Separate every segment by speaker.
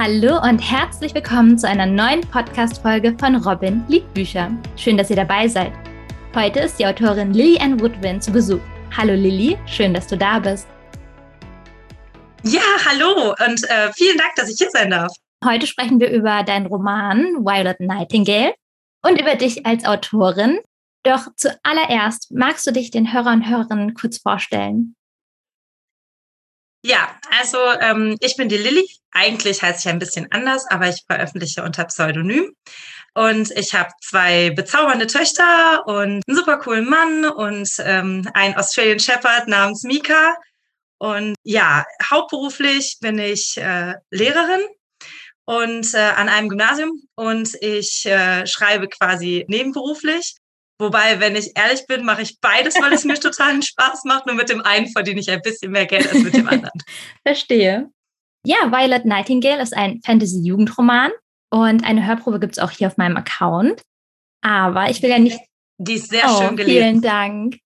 Speaker 1: Hallo und herzlich willkommen zu einer neuen Podcast-Folge von Robin liebt Bücher. Schön, dass ihr dabei seid. Heute ist die Autorin Lily Ann Woodwin zu Besuch. Hallo Lily, schön, dass du da bist.
Speaker 2: Ja, hallo und äh, vielen Dank, dass ich hier sein darf.
Speaker 1: Heute sprechen wir über deinen Roman Violet Nightingale und über dich als Autorin. Doch zuallererst magst du dich den Hörern und Hörerinnen kurz vorstellen?
Speaker 2: Ja, also ähm, ich bin die Lilly. Eigentlich heiße ich ein bisschen anders, aber ich veröffentliche unter Pseudonym. Und ich habe zwei bezaubernde Töchter und einen super coolen Mann und ähm, einen Australian Shepherd namens Mika. Und ja, hauptberuflich bin ich äh, Lehrerin und äh, an einem Gymnasium und ich äh, schreibe quasi nebenberuflich Wobei, wenn ich ehrlich bin, mache ich beides, weil es mir totalen Spaß macht. Nur mit dem einen verdiene ich ein bisschen mehr Geld als mit dem anderen.
Speaker 1: Verstehe. Ja, Violet Nightingale ist ein Fantasy-Jugendroman und eine Hörprobe gibt es auch hier auf meinem Account. Aber ich will ja nicht.
Speaker 2: Die ist sehr oh, schön gelesen.
Speaker 1: Vielen Dank.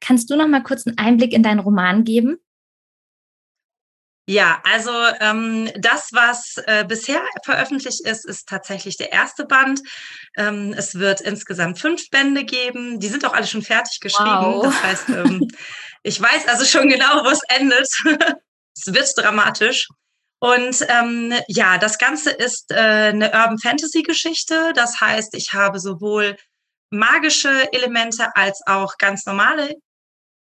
Speaker 1: Kannst du noch mal kurz einen Einblick in deinen Roman geben?
Speaker 2: Ja, also ähm, das, was äh, bisher veröffentlicht ist, ist tatsächlich der erste Band. Ähm, es wird insgesamt fünf Bände geben. Die sind auch alle schon fertig geschrieben. Wow. Das heißt, ähm, ich weiß also schon genau, wo es endet. es wird dramatisch. Und ähm, ja, das Ganze ist äh, eine Urban Fantasy Geschichte. Das heißt, ich habe sowohl magische Elemente als auch ganz normale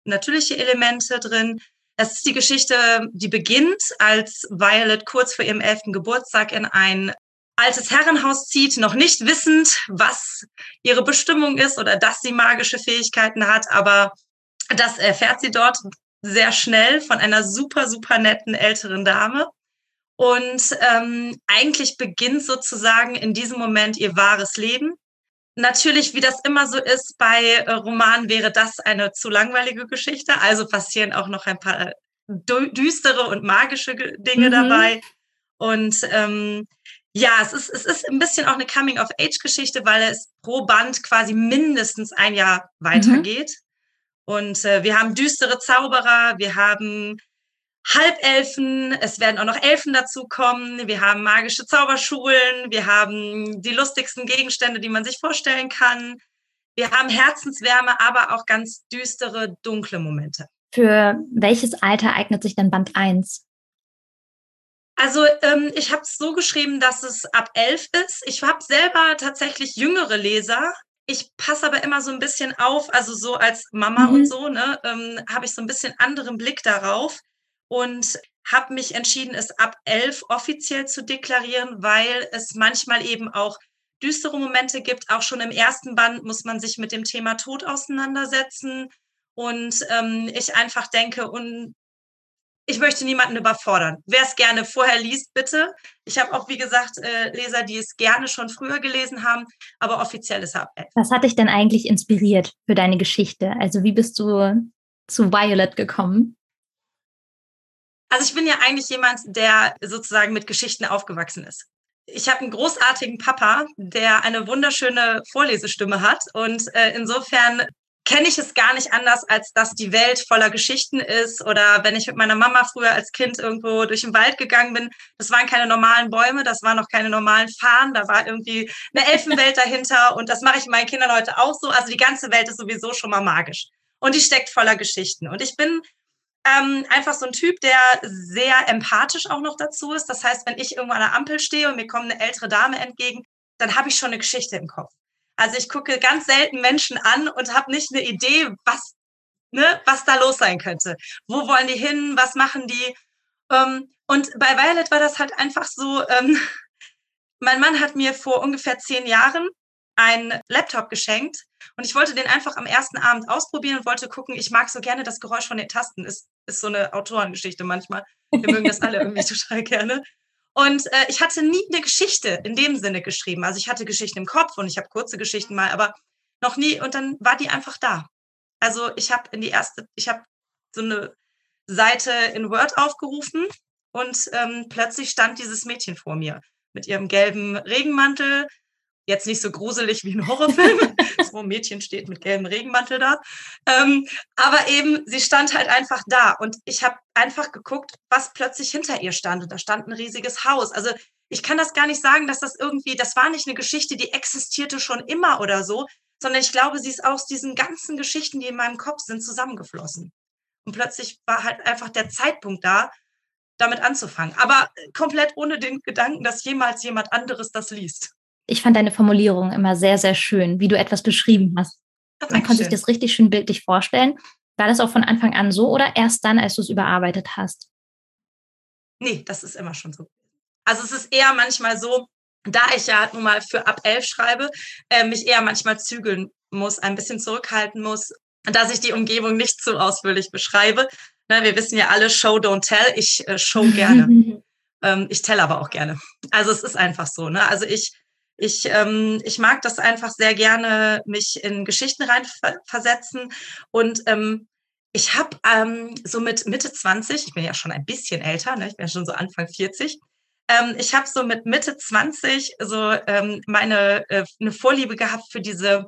Speaker 2: natürliche Elemente drin. Es ist die Geschichte, die beginnt, als Violet kurz vor ihrem elften Geburtstag in ein altes Herrenhaus zieht, noch nicht wissend, was ihre Bestimmung ist oder dass sie magische Fähigkeiten hat, aber das erfährt sie dort sehr schnell von einer super, super netten älteren Dame. Und ähm, eigentlich beginnt sozusagen in diesem Moment ihr wahres Leben. Natürlich, wie das immer so ist bei äh, Romanen, wäre das eine zu langweilige Geschichte. Also passieren auch noch ein paar düstere und magische Dinge mhm. dabei. Und ähm, ja, es ist, es ist ein bisschen auch eine Coming-of-Age-Geschichte, weil es pro Band quasi mindestens ein Jahr weitergeht. Mhm. Und äh, wir haben düstere Zauberer, wir haben Halbelfen, es werden auch noch Elfen dazukommen, wir haben magische Zauberschulen, wir haben die lustigsten Gegenstände, die man sich vorstellen kann. Wir haben Herzenswärme, aber auch ganz düstere, dunkle Momente.
Speaker 1: Für welches Alter eignet sich denn Band 1?
Speaker 2: Also ähm, ich habe es so geschrieben, dass es ab elf ist. Ich habe selber tatsächlich jüngere Leser. Ich passe aber immer so ein bisschen auf, also so als Mama mhm. und so, ne, ähm, habe ich so ein bisschen anderen Blick darauf und habe mich entschieden, es ab elf offiziell zu deklarieren, weil es manchmal eben auch düstere Momente gibt. Auch schon im ersten Band muss man sich mit dem Thema Tod auseinandersetzen. Und ähm, ich einfach denke, und ich möchte niemanden überfordern. Wer es gerne vorher liest, bitte. Ich habe auch, wie gesagt, äh, Leser, die es gerne schon früher gelesen haben, aber offiziell ist ab elf.
Speaker 1: Was hat dich denn eigentlich inspiriert für deine Geschichte? Also wie bist du zu Violet gekommen?
Speaker 2: Also ich bin ja eigentlich jemand, der sozusagen mit Geschichten aufgewachsen ist. Ich habe einen großartigen Papa, der eine wunderschöne Vorlesestimme hat und äh, insofern kenne ich es gar nicht anders, als dass die Welt voller Geschichten ist. Oder wenn ich mit meiner Mama früher als Kind irgendwo durch den Wald gegangen bin, das waren keine normalen Bäume, das waren noch keine normalen Farnen, da war irgendwie eine Elfenwelt dahinter. Und das mache ich meinen Kindern heute auch so. Also die ganze Welt ist sowieso schon mal magisch. Und die steckt voller Geschichten. Und ich bin ähm, einfach so ein Typ, der sehr empathisch auch noch dazu ist. Das heißt, wenn ich irgendwo an der Ampel stehe und mir kommt eine ältere Dame entgegen, dann habe ich schon eine Geschichte im Kopf. Also ich gucke ganz selten Menschen an und habe nicht eine Idee, was, ne, was da los sein könnte. Wo wollen die hin? Was machen die? Ähm, und bei Violet war das halt einfach so, ähm, mein Mann hat mir vor ungefähr zehn Jahren einen Laptop geschenkt und ich wollte den einfach am ersten Abend ausprobieren und wollte gucken, ich mag so gerne das Geräusch von den Tasten. Ist, ist so eine Autorengeschichte manchmal. Wir mögen das alle irgendwie total gerne. Und äh, ich hatte nie eine Geschichte in dem Sinne geschrieben. Also ich hatte Geschichten im Kopf und ich habe kurze Geschichten mal, aber noch nie. Und dann war die einfach da. Also ich habe in die erste, ich habe so eine Seite in Word aufgerufen und ähm, plötzlich stand dieses Mädchen vor mir mit ihrem gelben Regenmantel. Jetzt nicht so gruselig wie ein Horrorfilm, so ein Mädchen steht mit gelbem Regenmantel da. Ähm, aber eben, sie stand halt einfach da und ich habe einfach geguckt, was plötzlich hinter ihr stand. Und da stand ein riesiges Haus. Also ich kann das gar nicht sagen, dass das irgendwie, das war nicht eine Geschichte, die existierte schon immer oder so, sondern ich glaube, sie ist aus diesen ganzen Geschichten, die in meinem Kopf sind, zusammengeflossen. Und plötzlich war halt einfach der Zeitpunkt da, damit anzufangen. Aber komplett ohne den Gedanken, dass jemals jemand anderes das liest.
Speaker 1: Ich fand deine Formulierung immer sehr, sehr schön, wie du etwas beschrieben hast. Man kann sich das richtig schön bildlich vorstellen. War das auch von Anfang an so oder erst dann, als du es überarbeitet hast?
Speaker 2: Nee, das ist immer schon so. Also es ist eher manchmal so, da ich ja nun mal für ab elf schreibe, äh, mich eher manchmal zügeln muss, ein bisschen zurückhalten muss, dass ich die Umgebung nicht zu ausführlich beschreibe. Ne, wir wissen ja alle, Show, don't tell. Ich äh, show gerne. ähm, ich tell aber auch gerne. Also es ist einfach so. Ne? Also ich, ich, ähm, ich mag das einfach sehr gerne, mich in Geschichten reinversetzen. Und ähm, ich habe ähm, so mit Mitte 20, ich bin ja schon ein bisschen älter, ne? ich bin ja schon so Anfang 40, ähm, ich habe so mit Mitte 20 so ähm, meine äh, eine Vorliebe gehabt für diese,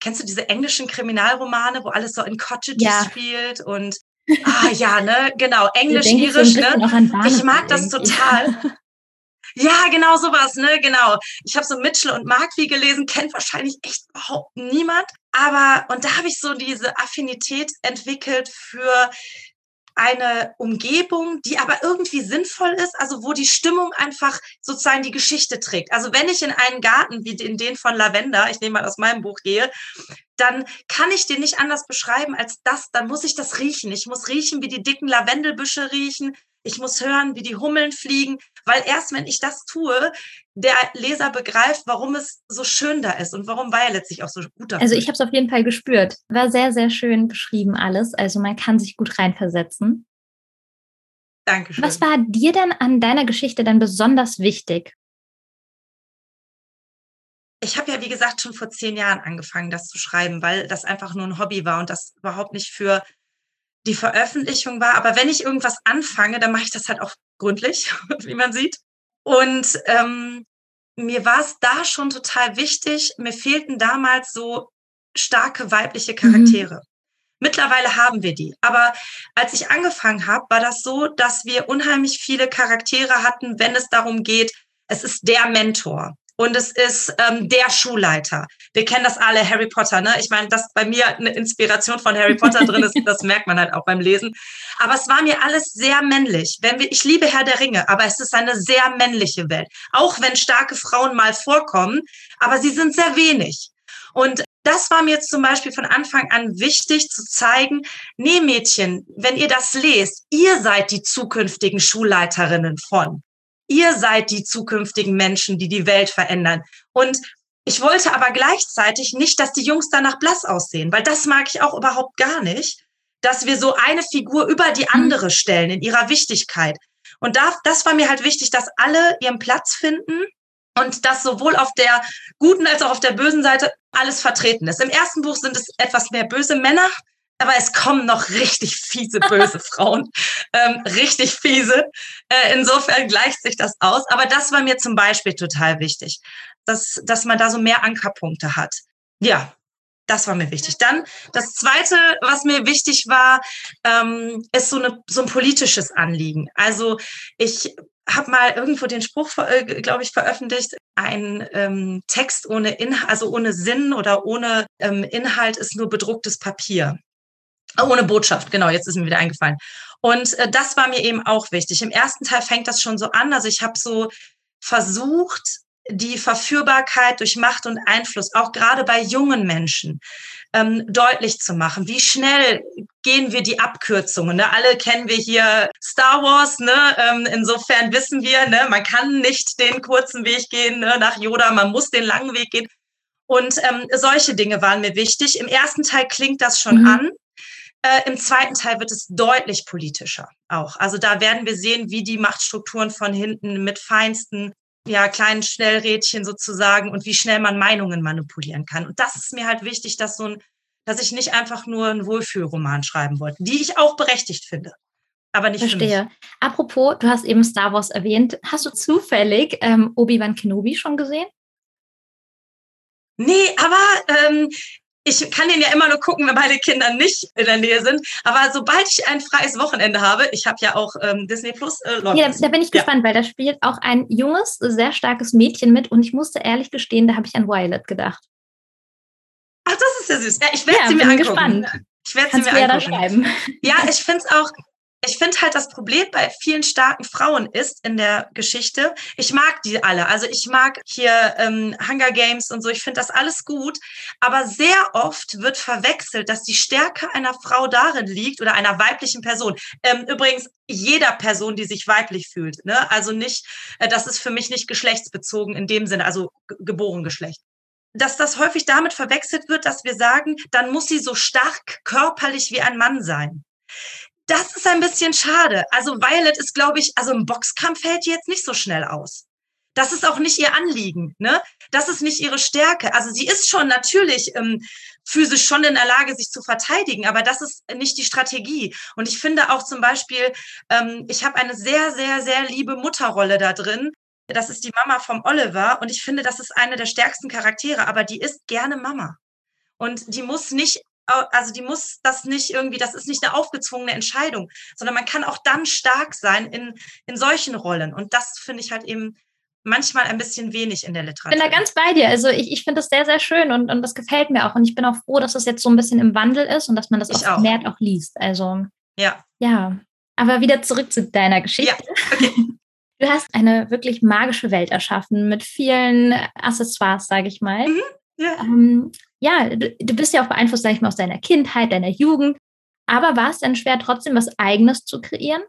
Speaker 2: kennst du diese englischen Kriminalromane, wo alles so in Cottages ja. spielt und ah ja, ne, genau, Englisch, Irisch, so ne? Ich mag das total. Ja, genau sowas, ne, genau. Ich habe so Mitchell und Markvi gelesen, kennt wahrscheinlich echt überhaupt niemand. Aber, und da habe ich so diese Affinität entwickelt für eine Umgebung, die aber irgendwie sinnvoll ist, also wo die Stimmung einfach sozusagen die Geschichte trägt. Also wenn ich in einen Garten wie in den von Lavender, ich nehme mal aus meinem Buch gehe, dann kann ich den nicht anders beschreiben als das, dann muss ich das riechen. Ich muss riechen, wie die dicken Lavendelbüsche riechen. Ich muss hören, wie die Hummeln fliegen, weil erst wenn ich das tue, der Leser begreift, warum es so schön da ist und warum Violet sich auch so gut da
Speaker 1: Also ich habe es auf jeden Fall gespürt. War sehr, sehr schön beschrieben alles. Also man kann sich gut reinversetzen.
Speaker 2: Dankeschön.
Speaker 1: Was war dir denn an deiner Geschichte dann besonders wichtig?
Speaker 2: Ich habe ja, wie gesagt, schon vor zehn Jahren angefangen, das zu schreiben, weil das einfach nur ein Hobby war und das überhaupt nicht für die Veröffentlichung war. Aber wenn ich irgendwas anfange, dann mache ich das halt auch gründlich, wie man sieht. Und ähm, mir war es da schon total wichtig. Mir fehlten damals so starke weibliche mhm. Charaktere. Mhm. Mittlerweile haben wir die. Aber als ich angefangen habe, war das so, dass wir unheimlich viele Charaktere hatten, wenn es darum geht, es ist der Mentor und es ist ähm, der Schulleiter. Wir kennen das alle, Harry Potter, ne? Ich meine, dass bei mir eine Inspiration von Harry Potter drin ist, das merkt man halt auch beim Lesen. Aber es war mir alles sehr männlich. Wenn wir, ich liebe Herr der Ringe, aber es ist eine sehr männliche Welt. Auch wenn starke Frauen mal vorkommen, aber sie sind sehr wenig. Und das war mir zum Beispiel von Anfang an wichtig zu zeigen, nee Mädchen, wenn ihr das lest, ihr seid die zukünftigen Schulleiterinnen von. Ihr seid die zukünftigen Menschen, die die Welt verändern. Und ich wollte aber gleichzeitig nicht, dass die Jungs danach blass aussehen, weil das mag ich auch überhaupt gar nicht, dass wir so eine Figur über die mhm. andere stellen in ihrer Wichtigkeit. Und da, das war mir halt wichtig, dass alle ihren Platz finden und dass sowohl auf der guten als auch auf der bösen Seite alles vertreten ist. Im ersten Buch sind es etwas mehr böse Männer, aber es kommen noch richtig fiese, böse Frauen. Ähm, richtig fiese. Äh, insofern gleicht sich das aus. Aber das war mir zum Beispiel total wichtig, dass, dass man da so mehr Ankerpunkte hat. Ja, das war mir wichtig. Dann das Zweite, was mir wichtig war, ähm, ist so, eine, so ein politisches Anliegen. Also ich habe mal irgendwo den Spruch, äh, glaube ich, veröffentlicht, ein ähm, Text ohne Inhalt, also ohne Sinn oder ohne ähm, Inhalt ist nur bedrucktes Papier. Ohne Botschaft, genau, jetzt ist mir wieder eingefallen. Und äh, das war mir eben auch wichtig. Im ersten Teil fängt das schon so an. Also ich habe so versucht, die Verführbarkeit durch Macht und Einfluss, auch gerade bei jungen Menschen, ähm, deutlich zu machen. Wie schnell gehen wir die Abkürzungen? Ne? Alle kennen wir hier Star Wars. Ne? Ähm, insofern wissen wir, ne? man kann nicht den kurzen Weg gehen ne? nach Yoda, man muss den langen Weg gehen. Und ähm, solche Dinge waren mir wichtig. Im ersten Teil klingt das schon mhm. an. Äh, Im zweiten Teil wird es deutlich politischer auch. Also da werden wir sehen, wie die Machtstrukturen von hinten mit feinsten, ja, kleinen Schnellrädchen sozusagen und wie schnell man Meinungen manipulieren kann. Und das ist mir halt wichtig, dass so ein, dass ich nicht einfach nur einen Wohlfühlroman schreiben wollte, die ich auch berechtigt finde. Aber nicht
Speaker 1: Verstehe. Apropos, du hast eben Star Wars erwähnt. Hast du zufällig ähm, Obi-Wan Kenobi schon gesehen?
Speaker 2: Nee, aber ähm, ich kann den ja immer nur gucken, wenn meine Kinder nicht in der Nähe sind. Aber sobald ich ein freies Wochenende habe, ich habe ja auch ähm, Disney Plus,
Speaker 1: äh, Ja, da bin ich gespannt, ja. weil da spielt auch ein junges, sehr starkes Mädchen mit. Und ich musste ehrlich gestehen, da habe ich an Violet gedacht.
Speaker 2: Ach, das ist ja süß. Ja, ich werde ja, sie mir angucken. Gespannt. Ich werde sie mir angucken. Da schreiben. ja, ich finde es auch, ich finde halt das Problem bei vielen starken Frauen ist in der Geschichte, ich mag die alle. Also ich mag hier ähm, Hunger Games und so, ich finde das alles gut. Aber sehr oft wird verwechselt, dass die Stärke einer Frau darin liegt oder einer weiblichen Person. Ähm, übrigens jeder Person, die sich weiblich fühlt. Ne? Also nicht, äh, das ist für mich nicht geschlechtsbezogen in dem Sinne, also geboren Geschlecht dass das häufig damit verwechselt wird, dass wir sagen, dann muss sie so stark körperlich wie ein Mann sein das ist ein bisschen schade. Also Violet ist, glaube ich, also im Boxkampf fällt die jetzt nicht so schnell aus. Das ist auch nicht ihr Anliegen, ne? Das ist nicht ihre Stärke. Also sie ist schon natürlich ähm, physisch schon in der Lage, sich zu verteidigen, aber das ist nicht die Strategie. Und ich finde auch zum Beispiel, ähm, ich habe eine sehr, sehr, sehr liebe Mutterrolle da drin. Das ist die Mama vom Oliver und ich finde, das ist eine der stärksten Charaktere, aber die ist gerne Mama. Und die muss nicht also die muss das nicht irgendwie, das ist nicht eine aufgezwungene Entscheidung, sondern man kann auch dann stark sein in, in solchen Rollen. Und das finde ich halt eben manchmal ein bisschen wenig in der Literatur.
Speaker 1: Ich bin da ganz bei dir. Also ich, ich finde das sehr, sehr schön und, und das gefällt mir auch. Und ich bin auch froh, dass das jetzt so ein bisschen im Wandel ist und dass man das ich auch vermehrt auch liest. Also ja. Ja. Aber wieder zurück zu deiner Geschichte. Ja. Okay. Du hast eine wirklich magische Welt erschaffen mit vielen Accessoires, sage ich mal. Mhm. Ja. Ähm, ja, du, du, bist ja auch beeinflusst, sag ich mal, aus deiner Kindheit, deiner Jugend. Aber war es denn schwer, trotzdem was Eigenes zu kreieren?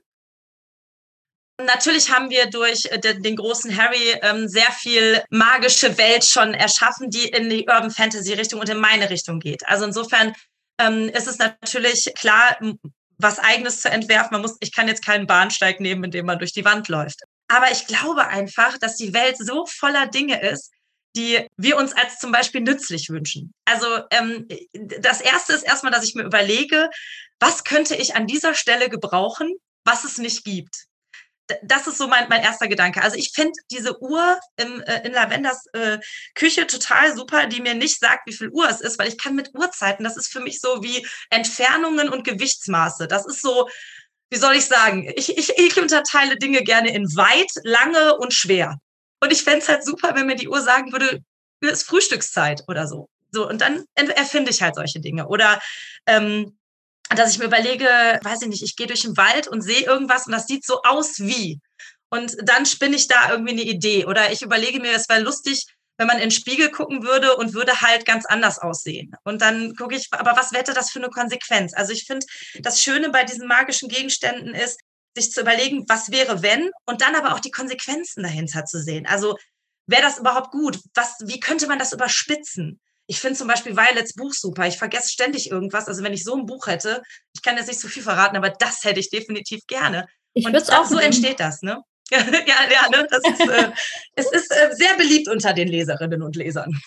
Speaker 2: Natürlich haben wir durch äh, den großen Harry ähm, sehr viel magische Welt schon erschaffen, die in die Urban Fantasy Richtung und in meine Richtung geht. Also insofern ähm, ist es natürlich klar, was Eigenes zu entwerfen. Man muss, ich kann jetzt keinen Bahnsteig nehmen, in dem man durch die Wand läuft. Aber ich glaube einfach, dass die Welt so voller Dinge ist, die wir uns als zum Beispiel nützlich wünschen. Also ähm, das Erste ist erstmal, dass ich mir überlege, was könnte ich an dieser Stelle gebrauchen, was es nicht gibt. Das ist so mein, mein erster Gedanke. Also ich finde diese Uhr im, äh, in Lavenders äh, Küche total super, die mir nicht sagt, wie viel Uhr es ist, weil ich kann mit Uhrzeiten, das ist für mich so wie Entfernungen und Gewichtsmaße. Das ist so, wie soll ich sagen, ich, ich, ich unterteile Dinge gerne in weit, lange und schwer. Und ich fände es halt super, wenn mir die Uhr sagen würde, es ist Frühstückszeit oder so. So, und dann erfinde ich halt solche Dinge. Oder ähm, dass ich mir überlege, weiß ich nicht, ich gehe durch den Wald und sehe irgendwas und das sieht so aus wie. Und dann spinne ich da irgendwie eine Idee. Oder ich überlege mir, es wäre lustig, wenn man in den Spiegel gucken würde und würde halt ganz anders aussehen. Und dann gucke ich, aber was hätte das für eine Konsequenz? Also ich finde, das Schöne bei diesen magischen Gegenständen ist, sich zu überlegen, was wäre, wenn, und dann aber auch die Konsequenzen dahinter zu sehen. Also wäre das überhaupt gut? Was, wie könnte man das überspitzen? Ich finde zum Beispiel Violets Buch super. Ich vergesse ständig irgendwas. Also wenn ich so ein Buch hätte, ich kann jetzt nicht so viel verraten, aber das hätte ich definitiv gerne. Ich und auch so entsteht das, ne? ja, ja, ne? Das ist, äh, es ist äh, sehr beliebt unter den Leserinnen und Lesern.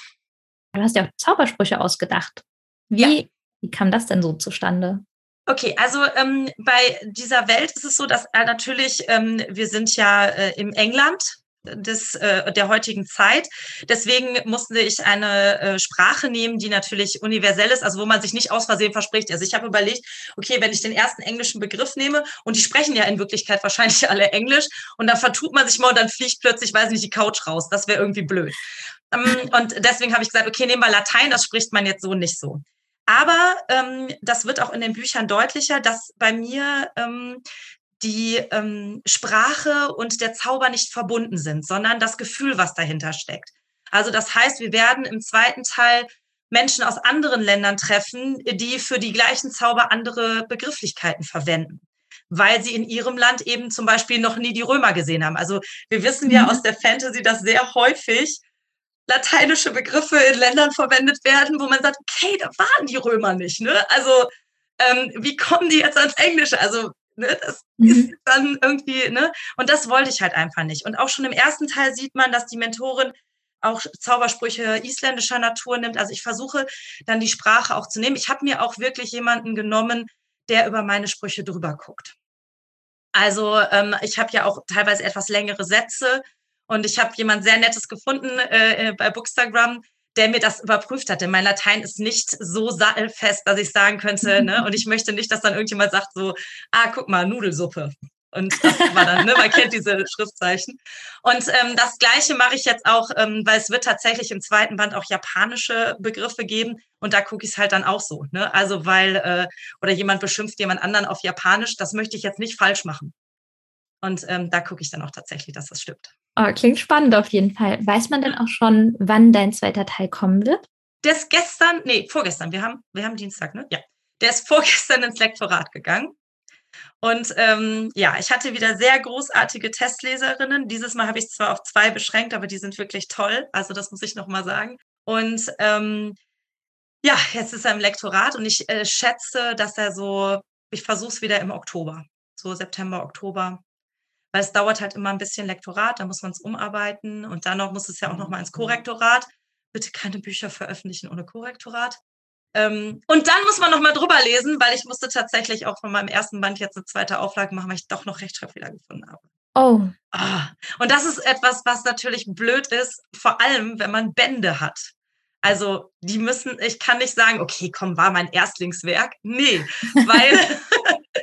Speaker 1: Du hast ja auch Zaubersprüche ausgedacht. Wie, ja. wie kam das denn so zustande?
Speaker 2: Okay, also ähm, bei dieser Welt ist es so, dass äh, natürlich, ähm, wir sind ja äh, im England des, äh, der heutigen Zeit. Deswegen musste ich eine äh, Sprache nehmen, die natürlich universell ist, also wo man sich nicht aus Versehen verspricht. Also ich habe überlegt, okay, wenn ich den ersten englischen Begriff nehme und die sprechen ja in Wirklichkeit wahrscheinlich alle Englisch und dann vertut man sich mal und dann fliegt plötzlich, weiß nicht, die Couch raus. Das wäre irgendwie blöd. Ähm, und deswegen habe ich gesagt, okay, nehmen wir Latein, das spricht man jetzt so nicht so. Aber ähm, das wird auch in den Büchern deutlicher, dass bei mir ähm, die ähm, Sprache und der Zauber nicht verbunden sind, sondern das Gefühl, was dahinter steckt. Also das heißt, wir werden im zweiten Teil Menschen aus anderen Ländern treffen, die für die gleichen Zauber andere Begrifflichkeiten verwenden, weil sie in ihrem Land eben zum Beispiel noch nie die Römer gesehen haben. Also wir wissen ja mhm. aus der Fantasy, dass sehr häufig lateinische Begriffe in Ländern verwendet werden, wo man sagt, okay, da waren die Römer nicht. Ne? Also ähm, wie kommen die jetzt ans Englische? Also ne, das mhm. ist dann irgendwie, ne? Und das wollte ich halt einfach nicht. Und auch schon im ersten Teil sieht man, dass die Mentorin auch Zaubersprüche isländischer Natur nimmt. Also ich versuche dann die Sprache auch zu nehmen. Ich habe mir auch wirklich jemanden genommen, der über meine Sprüche drüber guckt. Also ähm, ich habe ja auch teilweise etwas längere Sätze und ich habe jemand sehr Nettes gefunden äh, äh, bei Bookstagram, der mir das überprüft hat. Denn mein Latein ist nicht so sattelfest, dass ich sagen könnte, ne? Und ich möchte nicht, dass dann irgendjemand sagt so, ah, guck mal, Nudelsuppe. Und das war dann, ne, man kennt diese Schriftzeichen. Und ähm, das Gleiche mache ich jetzt auch, ähm, weil es wird tatsächlich im zweiten Band auch japanische Begriffe geben. Und da gucke ich es halt dann auch so. Ne? Also weil, äh, oder jemand beschimpft jemand anderen auf Japanisch, das möchte ich jetzt nicht falsch machen. Und ähm, da gucke ich dann auch tatsächlich, dass das stimmt.
Speaker 1: Oh, klingt spannend auf jeden Fall. Weiß man denn auch schon, wann dein zweiter Teil kommen wird?
Speaker 2: Der ist gestern, nee, vorgestern, wir haben, wir haben Dienstag, ne? Ja. Der ist vorgestern ins Lektorat gegangen. Und ähm, ja, ich hatte wieder sehr großartige Testleserinnen. Dieses Mal habe ich zwar auf zwei beschränkt, aber die sind wirklich toll. Also das muss ich nochmal sagen. Und ähm, ja, jetzt ist er im Lektorat und ich äh, schätze, dass er so, ich versuche es wieder im Oktober, so September, Oktober. Weil es dauert halt immer ein bisschen Lektorat, da muss man es umarbeiten und dann noch muss es ja auch nochmal ins Korrektorat. Bitte keine Bücher veröffentlichen ohne Korrektorat. Ähm, und dann muss man noch mal drüber lesen, weil ich musste tatsächlich auch von meinem ersten Band jetzt eine zweite Auflage machen, weil ich doch noch Rechtschreibfehler gefunden habe.
Speaker 1: Oh.
Speaker 2: Ah. Und das ist etwas, was natürlich blöd ist, vor allem wenn man Bände hat. Also die müssen, ich kann nicht sagen, okay, komm, war mein Erstlingswerk. Nee, weil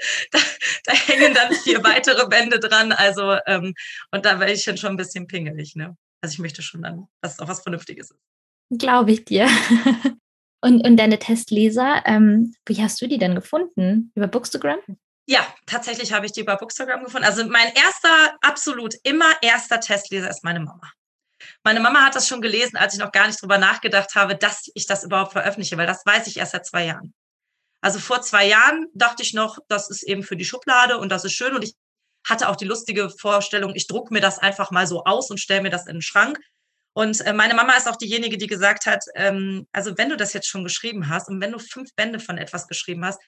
Speaker 2: da, da, hängen dann vier weitere Bände dran. Also, ähm, und da wäre ich dann schon ein bisschen pingelig, ne? Also ich möchte schon dann, dass es auch was Vernünftiges ist.
Speaker 1: Glaube ich dir. Und, und deine Testleser, ähm, wie hast du die denn gefunden? Über Bookstagram?
Speaker 2: Ja, tatsächlich habe ich die über Bookstagram gefunden. Also mein erster, absolut immer erster Testleser ist meine Mama. Meine Mama hat das schon gelesen, als ich noch gar nicht drüber nachgedacht habe, dass ich das überhaupt veröffentliche, weil das weiß ich erst seit zwei Jahren. Also vor zwei Jahren dachte ich noch, das ist eben für die Schublade und das ist schön. Und ich hatte auch die lustige Vorstellung, ich drucke mir das einfach mal so aus und stelle mir das in den Schrank. Und äh, meine Mama ist auch diejenige, die gesagt hat, ähm, also wenn du das jetzt schon geschrieben hast und wenn du fünf Bände von etwas geschrieben hast,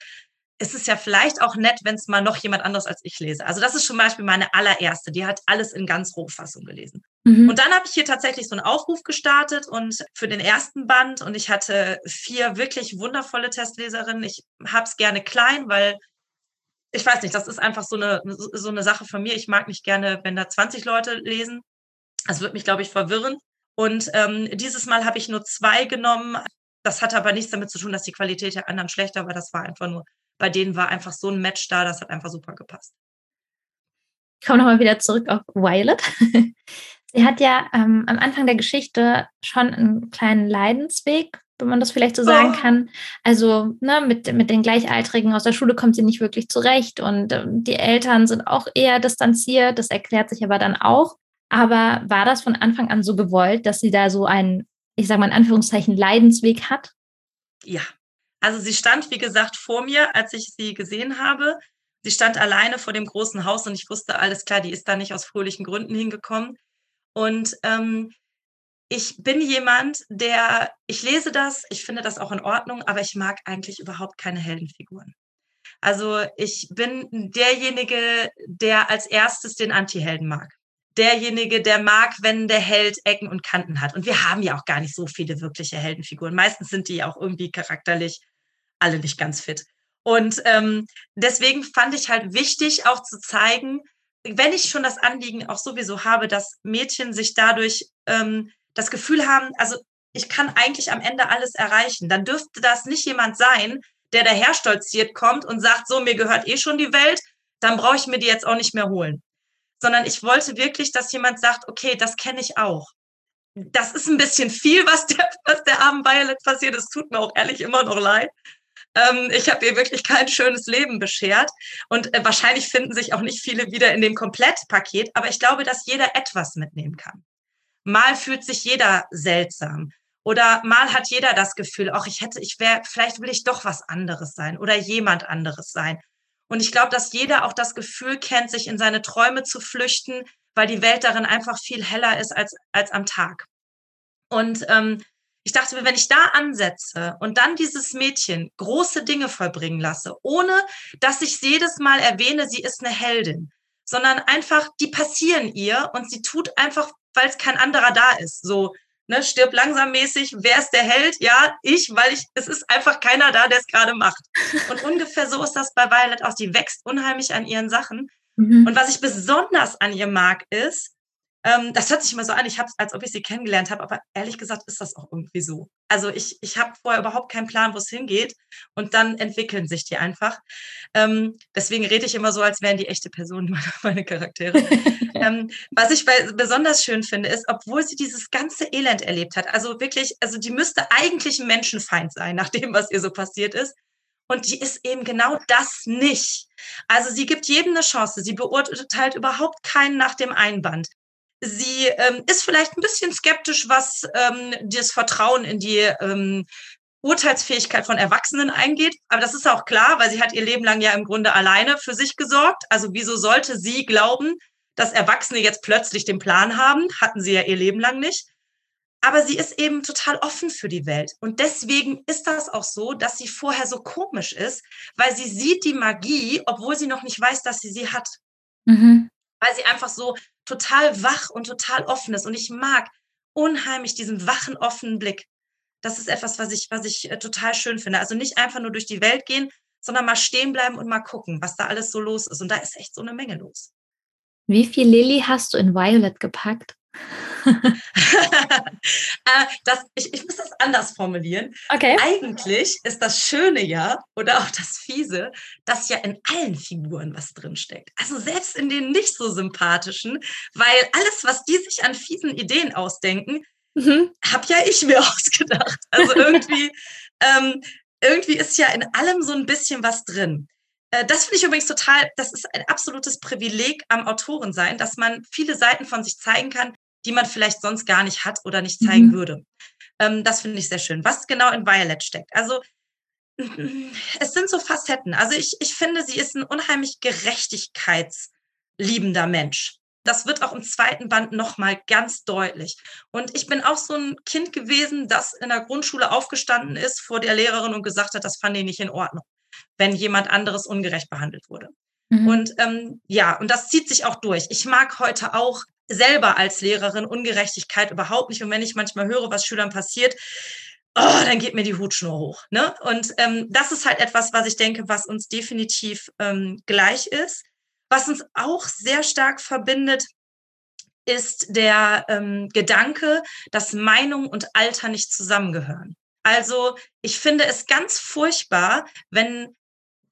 Speaker 2: ist es ja vielleicht auch nett, wenn es mal noch jemand anderes als ich lese. Also das ist zum Beispiel meine allererste, die hat alles in ganz Rohfassung gelesen. Mhm. Und dann habe ich hier tatsächlich so einen Aufruf gestartet und für den ersten Band und ich hatte vier wirklich wundervolle Testleserinnen. Ich habe es gerne klein, weil ich weiß nicht, das ist einfach so eine, so eine Sache von mir. Ich mag nicht gerne, wenn da 20 Leute lesen. Das wird mich, glaube ich, verwirren. Und ähm, dieses Mal habe ich nur zwei genommen. Das hatte aber nichts damit zu tun, dass die Qualität der anderen schlechter war. Das war einfach nur, bei denen war einfach so ein Match da, das hat einfach super gepasst.
Speaker 1: Ich komme nochmal wieder zurück auf Violet. Sie hat ja ähm, am Anfang der Geschichte schon einen kleinen Leidensweg, wenn man das vielleicht so sagen oh. kann. Also ne, mit, mit den Gleichaltrigen aus der Schule kommt sie nicht wirklich zurecht und ähm, die Eltern sind auch eher distanziert. Das erklärt sich aber dann auch. Aber war das von Anfang an so gewollt, dass sie da so einen, ich sage mal in Anführungszeichen, Leidensweg hat?
Speaker 2: Ja. Also sie stand, wie gesagt, vor mir, als ich sie gesehen habe. Sie stand alleine vor dem großen Haus und ich wusste, alles klar, die ist da nicht aus fröhlichen Gründen hingekommen. Und ähm, ich bin jemand, der, ich lese das, ich finde das auch in Ordnung, aber ich mag eigentlich überhaupt keine Heldenfiguren. Also ich bin derjenige, der als erstes den Antihelden mag derjenige, der mag, wenn der Held Ecken und Kanten hat. Und wir haben ja auch gar nicht so viele wirkliche Heldenfiguren. Meistens sind die ja auch irgendwie charakterlich alle nicht ganz fit. Und ähm, deswegen fand ich halt wichtig, auch zu zeigen, wenn ich schon das Anliegen auch sowieso habe, dass Mädchen sich dadurch ähm, das Gefühl haben, also ich kann eigentlich am Ende alles erreichen, dann dürfte das nicht jemand sein, der daherstolziert kommt und sagt, so, mir gehört eh schon die Welt, dann brauche ich mir die jetzt auch nicht mehr holen sondern ich wollte wirklich, dass jemand sagt, okay, das kenne ich auch. Das ist ein bisschen viel, was der, was der armen Violet passiert. Es tut mir auch ehrlich immer noch leid. Ähm, ich habe ihr wirklich kein schönes Leben beschert. Und äh, wahrscheinlich finden sich auch nicht viele wieder in dem Komplettpaket. Aber ich glaube, dass jeder etwas mitnehmen kann. Mal fühlt sich jeder seltsam. Oder mal hat jeder das Gefühl, auch ich hätte, ich wäre, vielleicht will ich doch was anderes sein oder jemand anderes sein. Und ich glaube, dass jeder auch das Gefühl kennt, sich in seine Träume zu flüchten, weil die Welt darin einfach viel heller ist als, als am Tag. Und ähm, ich dachte mir, wenn ich da ansetze und dann dieses Mädchen große Dinge vollbringen lasse, ohne dass ich jedes Mal erwähne, sie ist eine Heldin, sondern einfach, die passieren ihr und sie tut einfach, weil es kein anderer da ist. So, ne, stirb langsam mäßig, wer ist der Held? Ja, ich, weil ich, es ist einfach keiner da, der es gerade macht. Und ungefähr so ist das bei Violet auch. Die wächst unheimlich an ihren Sachen. Mhm. Und was ich besonders an ihr mag, ist, Ähm, das hört sich immer so an, ich habe als ob ich sie kennengelernt habe, aber ehrlich gesagt ist das auch irgendwie so. Also ich, ich habe vorher überhaupt keinen Plan, wo es hingeht und dann entwickeln sich die einfach. Ähm, deswegen rede ich immer so, als wären die echte Personen meine, meine Charaktere. ähm, was ich bei, besonders schön finde, ist, obwohl sie dieses ganze Elend erlebt hat, also wirklich, also die müsste eigentlich ein Menschenfeind sein, nach dem, was ihr so passiert ist. Und die ist eben genau das nicht. Also sie gibt jedem eine Chance. Sie beurteilt überhaupt keinen nach dem Einband. Sie ähm, ist vielleicht ein bisschen skeptisch, was ähm, das Vertrauen in die ähm, Urteilsfähigkeit von Erwachsenen eingeht. Aber das ist auch klar, weil sie hat ihr Leben lang ja im Grunde alleine für sich gesorgt. Also wieso sollte sie glauben, dass Erwachsene jetzt plötzlich den Plan haben? Hatten sie ja ihr Leben lang nicht. Aber sie ist eben total offen für die Welt. Und deswegen ist das auch so, dass sie vorher so komisch ist, weil sie sieht die Magie, obwohl sie noch nicht weiß, dass sie sie hat. Mhm. Weil sie einfach so total wach und total offen ist. Und ich mag unheimlich diesen wachen, offenen Blick. Das ist etwas, was ich, was ich äh, total schön finde. Also nicht einfach nur durch die Welt gehen, sondern mal stehen bleiben und mal gucken, was da alles so los ist. Und da ist echt so eine Menge los.
Speaker 1: Wie viel Lilly hast du in Violet gepackt?
Speaker 2: Äh, das, ich, ich muss das anders formulieren. Okay. Eigentlich ist das Schöne ja, oder auch das Fiese, dass ja in allen Figuren was drinsteckt. Also selbst in den nicht so sympathischen, weil alles, was die sich an fiesen Ideen ausdenken, mhm. habe ja ich mir ausgedacht. Also irgendwie, ähm, irgendwie ist ja in allem so ein bisschen was drin. Äh, das finde ich übrigens total, das ist ein absolutes Privileg am Autorensein, dass man viele Seiten von sich zeigen kann, die man vielleicht sonst gar nicht hat oder nicht zeigen mhm. würde. Ähm, das finde ich sehr schön. Was genau in Violet steckt. Also es sind so Facetten. Also ich, ich finde, sie ist ein unheimlich gerechtigkeitsliebender Mensch. Das wird auch im zweiten Band nochmal ganz deutlich. Und ich bin auch so ein Kind gewesen, das in der Grundschule aufgestanden ist vor der Lehrerin und gesagt hat, das fand ich nicht in Ordnung, wenn jemand anderes ungerecht behandelt wurde. Mhm. Und ähm, ja, und das zieht sich auch durch. Ich mag heute auch selber als Lehrerin Ungerechtigkeit überhaupt nicht. Und wenn ich manchmal höre, was Schülern passiert, oh, dann geht mir die Hutschnur hoch. Ne? Und ähm, das ist halt etwas, was ich denke, was uns definitiv ähm, gleich ist. Was uns auch sehr stark verbindet, ist der ähm, Gedanke, dass Meinung und Alter nicht zusammengehören. Also ich finde es ganz furchtbar, wenn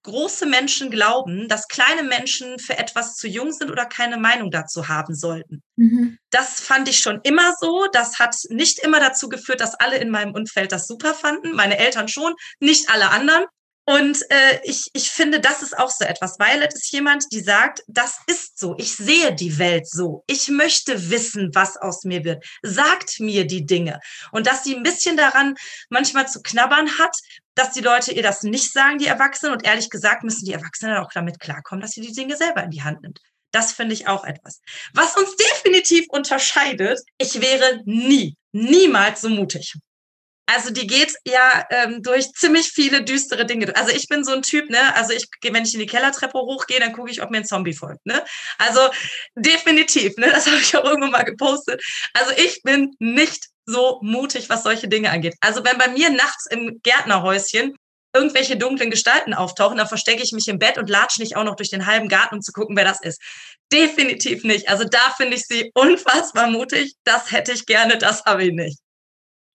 Speaker 2: große Menschen glauben, dass kleine Menschen für etwas zu jung sind oder keine Meinung dazu haben sollten. Mhm. Das fand ich schon immer so. Das hat nicht immer dazu geführt, dass alle in meinem Umfeld das super fanden. Meine Eltern schon, nicht alle anderen. Und äh, ich, ich finde, das ist auch so etwas. Violet ist jemand, die sagt, das ist so. Ich sehe die Welt so. Ich möchte wissen, was aus mir wird. Sagt mir die Dinge. Und dass sie ein bisschen daran manchmal zu knabbern hat, dass die Leute ihr das nicht sagen, die Erwachsenen. Und ehrlich gesagt müssen die Erwachsenen auch damit klarkommen, dass sie die Dinge selber in die Hand nimmt. Das finde ich auch etwas. Was uns definitiv unterscheidet, ich wäre nie, niemals so mutig. Also die geht ja ähm, durch ziemlich viele düstere Dinge. Also ich bin so ein Typ, ne? Also ich wenn ich in die Kellertreppe hochgehe, dann gucke ich, ob mir ein Zombie folgt, ne? Also definitiv, ne? Das habe ich auch irgendwo mal gepostet. Also ich bin nicht so mutig, was solche Dinge angeht. Also wenn bei mir nachts im Gärtnerhäuschen irgendwelche dunklen Gestalten auftauchen, dann verstecke ich mich im Bett und latsche nicht auch noch durch den halben Garten, um zu gucken, wer das ist. Definitiv nicht. Also da finde ich sie unfassbar mutig. Das hätte ich gerne, das habe ich nicht.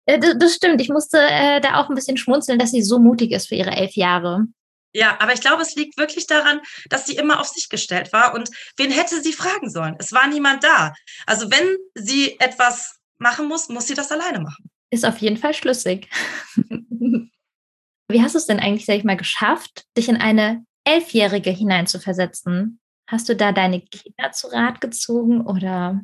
Speaker 1: Äh, das stimmt. Ich musste äh, da auch ein bisschen schmunzeln, dass sie so mutig ist für ihre elf Jahre.
Speaker 2: Ja, aber ich glaube, es liegt wirklich daran, dass sie immer auf sich gestellt war. Und wen hätte sie fragen sollen? Es war niemand da. Also wenn sie etwas machen muss, muss sie das alleine machen.
Speaker 1: Ist auf jeden Fall schlüssig. Wie hast du es denn eigentlich, sag ich mal, geschafft, dich in eine Elfjährige hineinzuversetzen? Hast du da deine Kinder zu Rat gezogen oder?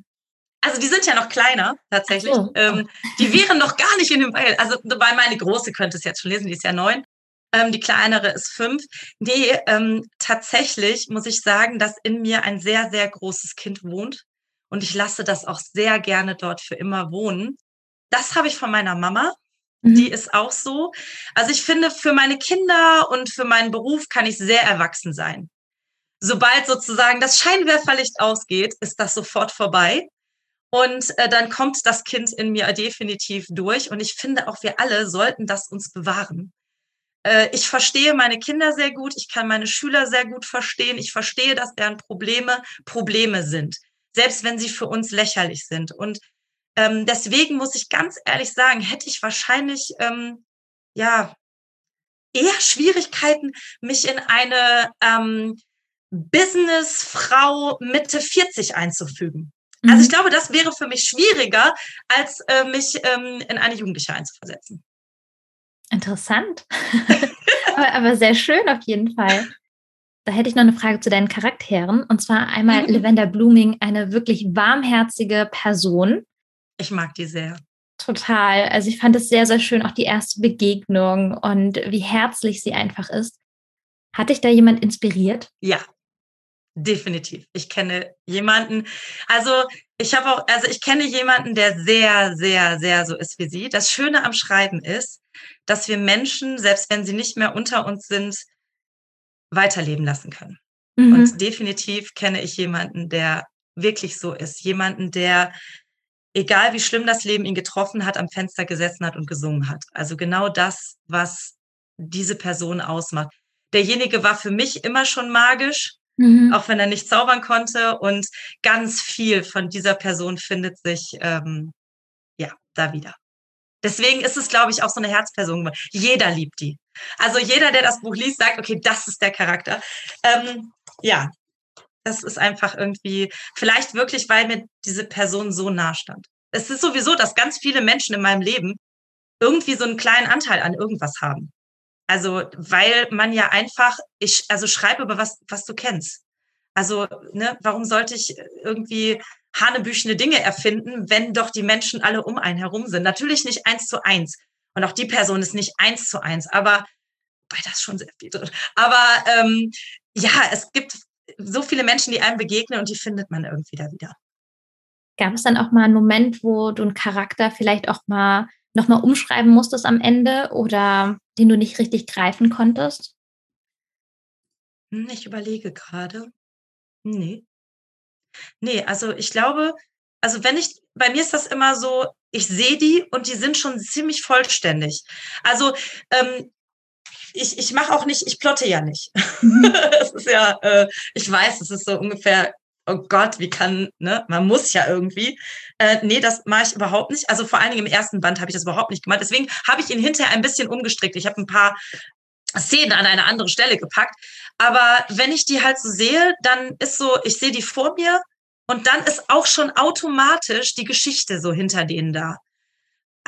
Speaker 2: Also die sind ja noch kleiner tatsächlich. So. Ähm, die wären noch gar nicht in dem Weil. Also weil meine Große könnte es jetzt schon lesen, die ist ja neun. Ähm, die kleinere ist fünf. Nee, ähm, tatsächlich muss ich sagen, dass in mir ein sehr, sehr großes Kind wohnt. Und ich lasse das auch sehr gerne dort für immer wohnen. Das habe ich von meiner Mama. Mhm. Die ist auch so. Also ich finde, für meine Kinder und für meinen Beruf kann ich sehr erwachsen sein. Sobald sozusagen das Scheinwerferlicht ausgeht, ist das sofort vorbei. Und äh, dann kommt das Kind in mir definitiv durch. Und ich finde auch, wir alle sollten das uns bewahren. Äh, ich verstehe meine Kinder sehr gut. Ich kann meine Schüler sehr gut verstehen. Ich verstehe, dass deren Probleme Probleme sind. selbst wenn sie für uns lächerlich sind. Und ähm, deswegen muss ich ganz ehrlich sagen, hätte ich wahrscheinlich ähm, ja eher Schwierigkeiten, mich in eine ähm, Businessfrau Mitte 40 einzufügen. Also mhm. Also ich glaube, das wäre für mich schwieriger, als äh, mich ähm, in eine Jugendliche einzuversetzen.
Speaker 1: Interessant. aber, aber, sehr schön auf jeden Fall. Da hätte ich noch eine Frage zu deinen Charakteren. Und zwar einmal mhm. Lavender Blooming, eine wirklich warmherzige Person.
Speaker 2: Ich mag die sehr.
Speaker 1: Total. Also ich fand es sehr, sehr schön, auch die erste Begegnung und wie herzlich sie einfach ist. Hat dich da jemand inspiriert?
Speaker 2: Ja, definitiv. Ich kenne jemanden, also ich habe auch, also ich kenne jemanden, der sehr, sehr, sehr so ist wie sie. Das Schöne am Schreiben ist, dass wir Menschen, selbst wenn sie nicht mehr unter uns sind, weiterleben lassen können. Mhm. Und definitiv kenne ich jemanden, der wirklich so ist. Jemanden, der egal wie schlimm das Leben ihn getroffen hat, am Fenster gesessen hat und gesungen hat. Also genau das, was diese Person ausmacht. Derjenige war für mich immer schon magisch, mhm. auch wenn er nicht zaubern konnte. Und ganz viel von dieser Person findet sich ähm, ja da wieder. Deswegen ist es, glaube ich, auch so eine Herzperson. Jeder liebt die. Also jeder, der das Buch liest, sagt, okay, das ist der Charakter. Ähm, ja, das ist einfach irgendwie, vielleicht wirklich, weil mir diese Person so nah stand. Es ist sowieso, dass ganz viele Menschen in meinem Leben irgendwie so einen kleinen Anteil an irgendwas haben. Also, weil man ja einfach, ich, also schreibe über was, was du kennst. Also, ne, warum sollte ich irgendwie hanebüchene Dinge erfinden, wenn doch die Menschen alle um einen herum sind? Natürlich nicht eins zu eins. Und auch die Person ist nicht eins zu eins, aber bei das schon sehr viel drin. Aber ähm, ja, es gibt so viele Menschen, die einem begegnen und die findet man irgendwie da wieder.
Speaker 1: Gab es dann auch mal einen Moment, wo du einen Charakter vielleicht auch mal nochmal umschreiben musstest am Ende oder den du nicht richtig greifen konntest?
Speaker 2: Hm, ich überlege gerade. Nee. Nee, also ich glaube, also wenn ich, bei mir ist das immer so, ich sehe die und die sind schon ziemlich vollständig. Also ähm, ich, ich mache auch nicht, ich plotte ja nicht. Mhm. das ist ja, äh, ich weiß, es ist so ungefähr, oh Gott, wie kann, ne, man muss ja irgendwie. Äh, nee, das mache ich überhaupt nicht. Also vor allen Dingen im ersten Band habe ich das überhaupt nicht gemacht. Deswegen habe ich ihn hinterher ein bisschen umgestrickt. Ich habe ein paar Szenen an eine andere Stelle gepackt. Aber wenn ich die halt so sehe, dann ist so, ich sehe die vor mir und dann ist auch schon automatisch die Geschichte so hinter denen da.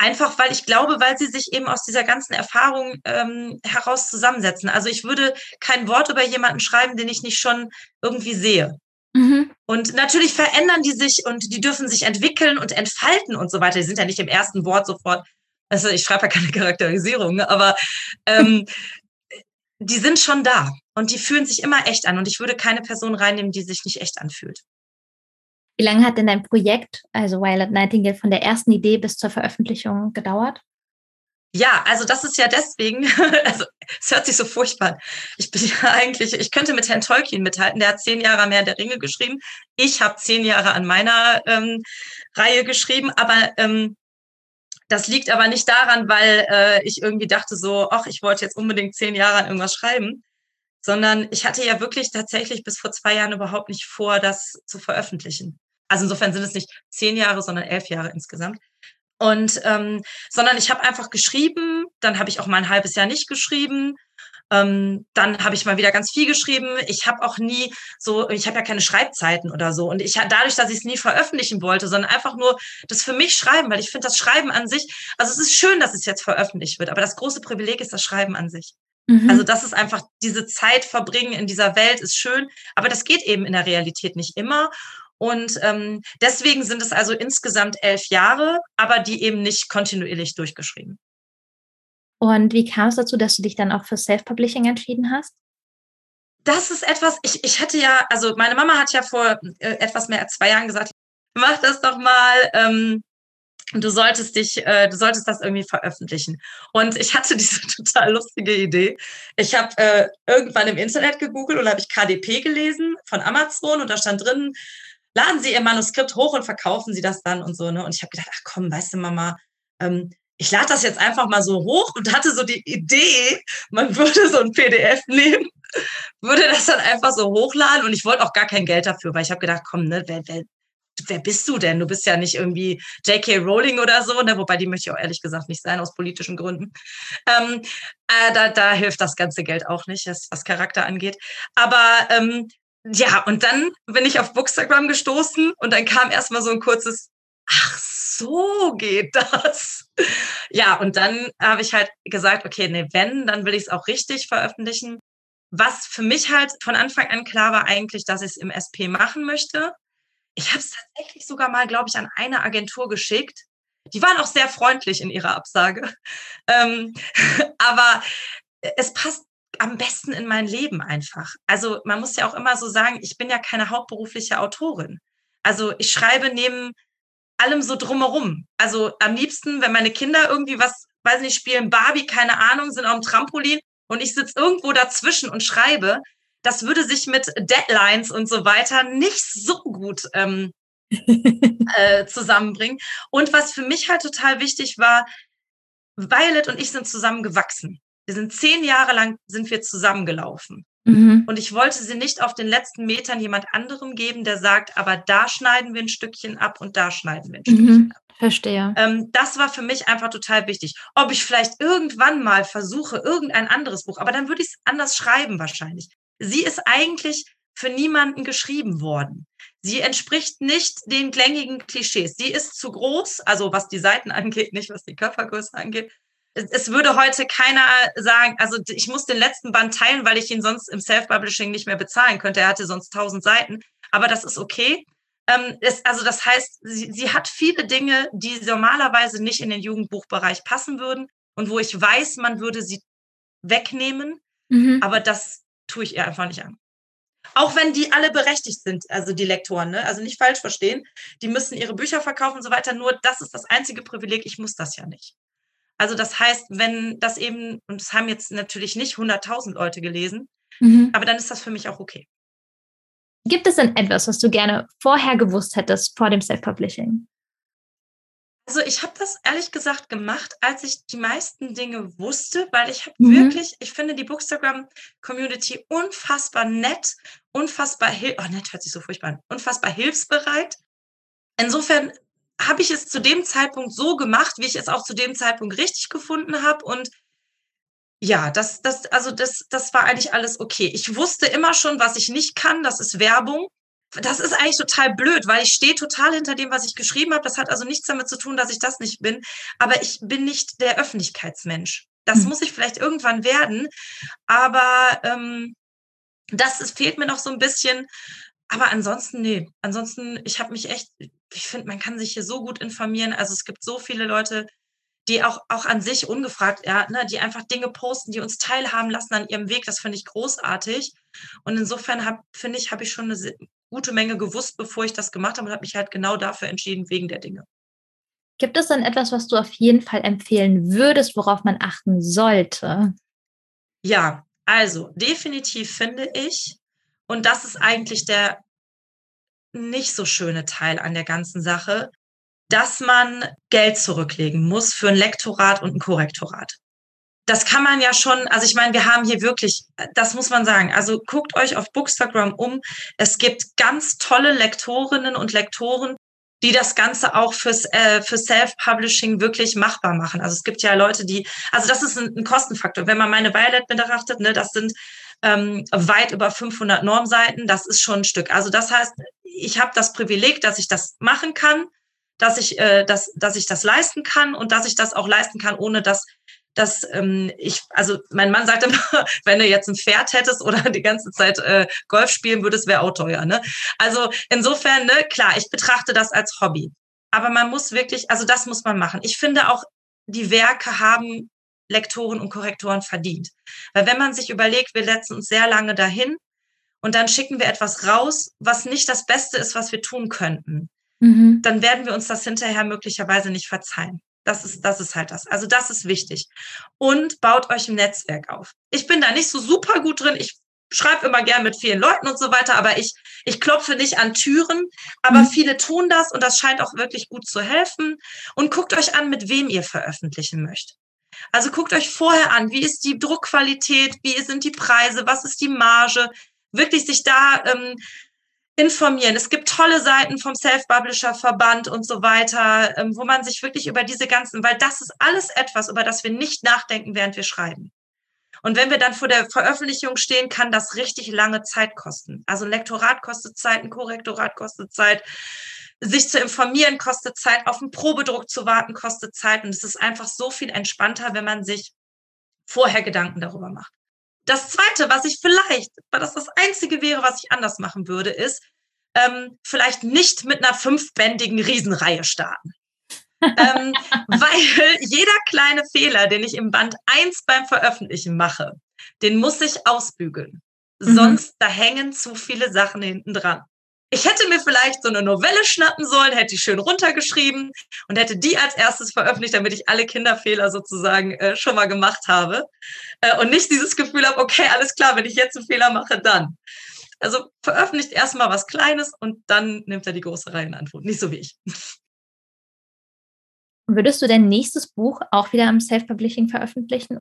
Speaker 2: Einfach weil ich glaube, weil sie sich eben aus dieser ganzen Erfahrung ähm, heraus zusammensetzen. Also ich würde kein Wort über jemanden schreiben, den ich nicht schon irgendwie sehe. Mhm. Und natürlich verändern die sich und die dürfen sich entwickeln und entfalten und so weiter. Die sind ja nicht im ersten Wort sofort. Also ich schreibe ja keine Charakterisierung, ne? aber ähm, die sind schon da und die fühlen sich immer echt an. Und ich würde keine Person reinnehmen, die sich nicht echt anfühlt.
Speaker 1: Wie lange hat denn dein Projekt, also Violet Nightingale, von der ersten Idee bis zur Veröffentlichung gedauert?
Speaker 2: Ja, also das ist ja deswegen, also es hört sich so furchtbar an. Ich bin ja eigentlich, ich könnte mit Herrn Tolkien mithalten, der hat zehn Jahre mehr der Ringe geschrieben. Ich habe zehn Jahre an meiner ähm, Reihe geschrieben, aber ähm, das liegt aber nicht daran, weil äh, ich irgendwie dachte so, ach, ich wollte jetzt unbedingt zehn Jahre an irgendwas schreiben, sondern ich hatte ja wirklich tatsächlich bis vor zwei Jahren überhaupt nicht vor, das zu veröffentlichen. Also insofern sind es nicht zehn Jahre, sondern elf Jahre insgesamt. Und ähm, sondern ich habe einfach geschrieben, dann habe ich auch mal ein halbes Jahr nicht geschrieben. Ähm, dann habe ich mal wieder ganz viel geschrieben. Ich habe auch nie so, ich habe ja keine Schreibzeiten oder so. Und ich dadurch, dass ich es nie veröffentlichen wollte, sondern einfach nur das für mich schreiben, weil ich finde das Schreiben an sich, also es ist schön, dass es jetzt veröffentlicht wird, aber das große Privileg ist das Schreiben an sich. Mhm. Also das ist einfach diese Zeit verbringen in dieser Welt ist schön, aber das geht eben in der Realität nicht immer. Und ähm, deswegen sind es also insgesamt elf Jahre, aber die eben nicht kontinuierlich durchgeschrieben.
Speaker 1: Und wie kam es dazu, dass du dich dann auch für Self-Publishing entschieden hast?
Speaker 2: Das ist etwas, ich, ich hatte ja, also meine Mama hat ja vor äh, etwas mehr als zwei Jahren gesagt, mach das doch mal. Ähm, du solltest dich, äh, du solltest das irgendwie veröffentlichen. Und ich hatte diese total lustige Idee. Ich habe äh, irgendwann im Internet gegoogelt und habe ich KDP gelesen von Amazon und da stand drin, laden Sie Ihr Manuskript hoch und verkaufen Sie das dann und so. Ne? Und ich habe gedacht, ach komm, weißt du, Mama, ähm, ich lade das jetzt einfach mal so hoch und hatte so die Idee, man würde so ein PDF nehmen, würde das dann einfach so hochladen und ich wollte auch gar kein Geld dafür, weil ich habe gedacht, komm, ne, wer, wer, wer bist du denn? Du bist ja nicht irgendwie J.K. Rowling oder so, ne? wobei die möchte ich auch ehrlich gesagt nicht sein, aus politischen Gründen. Ähm, äh, da, da hilft das ganze Geld auch nicht, was Charakter angeht. Aber ähm, ja, und dann bin ich auf Bookstagram gestoßen und dann kam erstmal so ein kurzes, ach so geht das. Ja, und dann habe ich halt gesagt, okay, nee, wenn, dann will ich es auch richtig veröffentlichen. Was für mich halt von Anfang an klar war eigentlich, dass ich es im SP machen möchte. Ich habe es tatsächlich sogar mal, glaube ich, an eine Agentur geschickt. Die waren auch sehr freundlich in ihrer Absage. Ähm, aber es passt am besten in mein Leben einfach. Also man muss ja auch immer so sagen, ich bin ja keine hauptberufliche Autorin. Also ich schreibe neben allem so drumherum. Also am liebsten, wenn meine Kinder irgendwie was, weiß nicht, spielen Barbie, keine Ahnung, sind auf dem Trampolin und ich sitze irgendwo dazwischen und schreibe, das würde sich mit Deadlines und so weiter nicht so gut ähm, äh, zusammenbringen. Und was für mich halt total wichtig war, Violet und ich sind zusammengewachsen. Wir sind zehn Jahre lang sind wir zusammengelaufen. Mhm. Und ich wollte sie nicht auf den letzten Metern jemand anderem geben, der sagt, aber da schneiden wir ein Stückchen ab und da schneiden wir ein mhm. Stückchen ab.
Speaker 1: Verstehe.
Speaker 2: Ähm, das war für mich einfach total wichtig. Ob ich vielleicht irgendwann mal versuche, irgendein anderes Buch, aber dann würde ich es anders schreiben wahrscheinlich. Sie ist eigentlich für niemanden geschrieben worden. Sie entspricht nicht den gängigen Klischees. Sie ist zu groß, also was die Seiten angeht, nicht was die Körpergröße angeht es würde heute keiner sagen, also ich muss den letzten Band teilen, weil ich ihn sonst im Self-Publishing nicht mehr bezahlen könnte. Er hatte sonst tausend Seiten, aber das ist okay. Ähm, es, also das heißt, sie, sie hat viele Dinge, die normalerweise nicht in den Jugendbuchbereich passen würden und wo ich weiß, man würde sie wegnehmen, mhm. aber das tue ich ihr einfach nicht an. Auch wenn die alle berechtigt sind, also die Lektoren, ne? also nicht falsch verstehen, die müssen ihre Bücher verkaufen und so weiter, nur das ist das einzige Privileg, ich muss das ja nicht. Also das heißt, wenn das eben, und es haben jetzt natürlich nicht 100.000 Leute gelesen, mhm. aber dann ist das für mich auch okay.
Speaker 1: Gibt es denn etwas, was du gerne vorher gewusst hättest vor dem Self-Publishing?
Speaker 2: Also ich habe das ehrlich gesagt gemacht, als ich die meisten Dinge wusste, weil ich habe mhm. wirklich, ich finde die Bookstagram-Community unfassbar nett, unfassbar, oh nett hört sich so furchtbar an, unfassbar hilfsbereit. Insofern habe ich es zu dem Zeitpunkt so gemacht, wie ich es auch zu dem Zeitpunkt richtig gefunden habe und ja, das, das, also das, das war eigentlich alles okay. Ich wusste immer schon, was ich nicht kann, das ist Werbung. Das ist eigentlich total blöd, weil ich stehe total hinter dem, was ich geschrieben habe. Das hat also nichts damit zu tun, dass ich das nicht bin. Aber ich bin nicht der Öffentlichkeitsmensch. Das mhm. muss ich vielleicht irgendwann werden. Aber ähm, das ist, fehlt mir noch so ein bisschen. Aber ansonsten, nee. Ansonsten, ich habe mich echt, ich finde, man kann sich hier so gut informieren. Also es gibt so viele Leute, die auch, auch an sich ungefragt, ja, ne, die einfach Dinge posten, die uns teilhaben lassen an ihrem Weg. Das finde ich großartig. Und insofern finde ich, habe ich schon eine gute Menge gewusst, bevor ich das gemacht habe und habe mich halt genau dafür entschieden, wegen der Dinge.
Speaker 1: Gibt es dann etwas, was du auf jeden Fall empfehlen würdest, worauf man achten sollte?
Speaker 2: Ja, also definitiv finde ich, und das ist eigentlich der nicht so schöne Teil an der ganzen Sache, dass man Geld zurücklegen muss für ein Lektorat und ein Korrektorat. Das kann man ja schon, also ich meine, wir haben hier wirklich, das muss man sagen, also guckt euch auf Bookstagram um. Es gibt ganz tolle Lektorinnen und Lektoren, die das Ganze auch fürs äh, für Self-Publishing wirklich machbar machen. Also es gibt ja Leute, die, also das ist ein, ein Kostenfaktor. Wenn man meine Violet betrachtet, ne, das sind ähm, weit über 500 Normseiten. Das ist schon ein Stück. Also das heißt, ich habe das Privileg, dass ich das machen kann, dass ich, äh, dass, dass ich das leisten kann und dass ich das auch leisten kann, ohne dass dass ähm, ich, also mein Mann sagt immer, wenn du jetzt ein Pferd hättest oder die ganze Zeit äh, Golf spielen würdest, wäre auch teuer. Ne? Also insofern, ne, klar, ich betrachte das als Hobby. Aber man muss wirklich, also das muss man machen. Ich finde auch, die Werke haben Lektoren und Korrektoren verdient. Weil wenn man sich überlegt, wir setzen uns sehr lange dahin und dann schicken wir etwas raus, was nicht das Beste ist, was wir tun könnten, mhm. dann werden wir uns das hinterher möglicherweise nicht verzeihen. Das ist, das ist halt das. Also das ist wichtig. Und baut euch ein Netzwerk auf. Ich bin da nicht so super gut drin. Ich schreibe immer gern mit vielen Leuten und so weiter, aber ich, ich klopfe nicht an Türen. Aber mhm. viele tun das und das scheint auch wirklich gut zu helfen. Und guckt euch an, mit wem ihr veröffentlichen möchtet. Also guckt euch vorher an, wie ist die Druckqualität, wie sind die Preise, was ist die Marge, wirklich sich da ähm, informieren. Es gibt tolle Seiten vom Self-Publisher-Verband und so weiter, ähm, wo man sich wirklich über diese ganzen, weil das ist alles etwas, über das wir nicht nachdenken, während wir schreiben. Und wenn wir dann vor der Veröffentlichung stehen, kann das richtig lange Zeit kosten. Also ein Lektorat kostet Zeit, ein Korrektorat kostet Zeit, sich zu informieren kostet Zeit, auf einen Probedruck zu warten kostet Zeit. Und es ist einfach so viel entspannter, wenn man sich vorher Gedanken darüber macht. Das Zweite, was ich vielleicht, weil das das Einzige wäre, was ich anders machen würde, ist, ähm, vielleicht nicht mit einer fünfbändigen Riesenreihe starten. ähm, weil jeder kleine Fehler, den ich im Band 1 beim Veröffentlichen mache, den muss ich ausbügeln. Mhm. Sonst, da hängen zu viele Sachen hinten dran. Ich hätte mir vielleicht so eine Novelle schnappen sollen, hätte die schön runtergeschrieben und hätte die als erstes veröffentlicht, damit ich alle Kinderfehler sozusagen äh, schon mal gemacht habe. Äh, und nicht dieses Gefühl habe, okay, alles klar, wenn ich jetzt einen Fehler mache, dann. Also veröffentlicht erstmal was Kleines und dann nimmt er die große Reihenantwort. Nicht so wie ich.
Speaker 1: Würdest du dein nächstes Buch auch wieder am Self-Publishing veröffentlichen?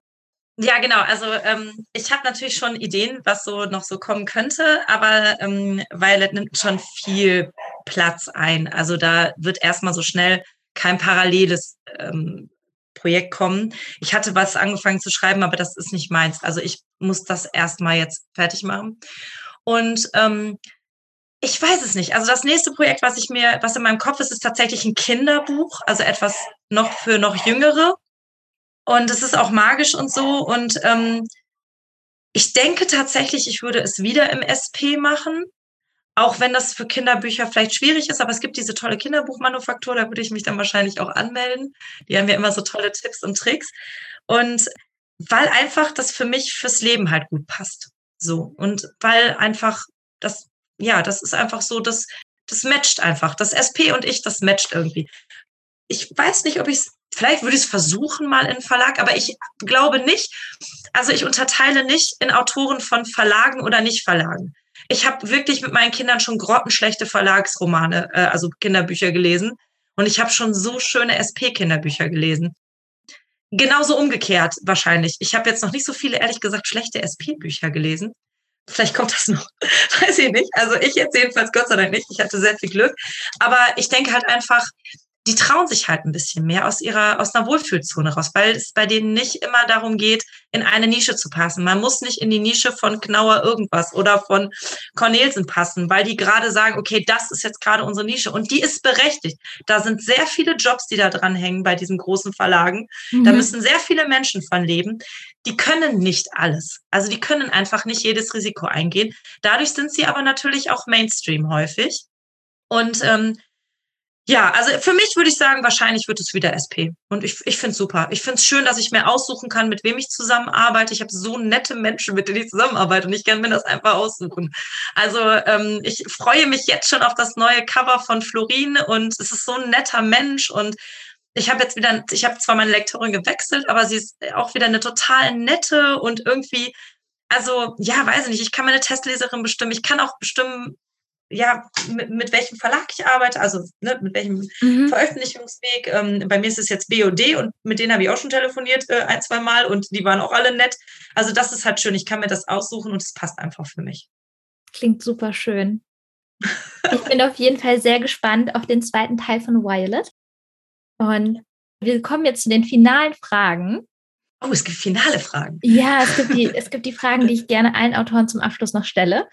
Speaker 2: Ja, genau. Also ähm, ich habe natürlich schon Ideen, was so noch so kommen könnte, aber ähm, Violet nimmt schon viel Platz ein. Also da wird erstmal so schnell kein paralleles ähm, Projekt kommen. Ich hatte was angefangen zu schreiben, aber das ist nicht meins. Also ich muss das erstmal jetzt fertig machen. Und ähm, ich weiß es nicht. Also das nächste Projekt, was ich mir, was in meinem Kopf ist, ist tatsächlich ein Kinderbuch, also etwas noch für noch Jüngere. Und es ist auch magisch und so. Und ähm, ich denke tatsächlich, ich würde es wieder im SP machen. Auch wenn das für Kinderbücher vielleicht schwierig ist, aber es gibt diese tolle Kinderbuchmanufaktur, da würde ich mich dann wahrscheinlich auch anmelden. Die haben ja immer so tolle Tipps und Tricks. Und weil einfach das für mich fürs Leben halt gut passt. So. Und weil einfach das, ja, das ist einfach so, das, das matcht einfach. Das SP und ich, das matcht irgendwie. Ich weiß nicht, ob ich es Vielleicht würde ich es versuchen mal in Verlag, aber ich glaube nicht. Also ich unterteile nicht in Autoren von Verlagen oder nicht Verlagen. Ich habe wirklich mit meinen Kindern schon grottenschlechte Verlagsromane, äh, also Kinderbücher gelesen. Und ich habe schon so schöne SP-Kinderbücher gelesen. Genauso umgekehrt wahrscheinlich. Ich habe jetzt noch nicht so viele, ehrlich gesagt, schlechte SP-Bücher gelesen. Vielleicht kommt das noch. Weiß ich nicht. Also ich jetzt jedenfalls Gott sei Dank nicht. Ich hatte sehr viel Glück. Aber ich denke halt einfach, die trauen sich halt ein bisschen mehr aus ihrer, aus einer Wohlfühlzone raus, weil es bei denen nicht immer darum geht, in eine Nische zu passen. Man muss nicht in die Nische von Knauer irgendwas oder von Cornelsen passen, weil die gerade sagen, okay, das ist jetzt gerade unsere Nische und die ist berechtigt. Da sind sehr viele Jobs, die da dran hängen bei diesen großen Verlagen. Mhm. Da müssen sehr viele Menschen von leben. Die können nicht alles. Also die können einfach nicht jedes Risiko eingehen. Dadurch sind sie aber natürlich auch Mainstream häufig. Und ähm, ja, also für mich würde ich sagen, wahrscheinlich wird es wieder SP. Und ich, ich finde es super. Ich finde es schön, dass ich mir aussuchen kann, mit wem ich zusammenarbeite. Ich habe so nette Menschen, mit denen ich zusammenarbeite und ich kann mir das einfach aussuchen. Also ähm, ich freue mich jetzt schon auf das neue Cover von Florin und es ist so ein netter Mensch und ich habe jetzt wieder, ich habe zwar meine Lektorin gewechselt, aber sie ist auch wieder eine total nette und irgendwie, also ja, weiß ich nicht, ich kann meine Testleserin bestimmen, ich kann auch bestimmen, ja, mit, mit welchem Verlag ich arbeite, also ne, mit welchem mhm. Veröffentlichungsweg. Ähm, bei mir ist es jetzt BOD und mit denen habe ich auch schon telefoniert äh, ein, zwei Mal und die waren auch alle nett. Also das ist halt schön. Ich kann mir das aussuchen und es passt einfach für mich.
Speaker 1: Klingt super schön. Ich bin auf jeden Fall sehr gespannt auf den zweiten Teil von Violet. Und wir kommen jetzt zu den finalen Fragen.
Speaker 2: Oh, es gibt finale Fragen.
Speaker 1: Ja, es gibt die, es gibt die Fragen, die ich gerne allen Autoren zum Abschluss noch stelle.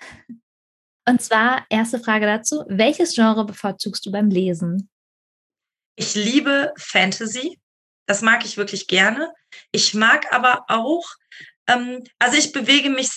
Speaker 1: Und zwar, erste Frage dazu, welches Genre bevorzugst du beim Lesen?
Speaker 2: Ich liebe Fantasy. Das mag ich wirklich gerne. Ich mag aber auch, ähm, also ich bewege mich,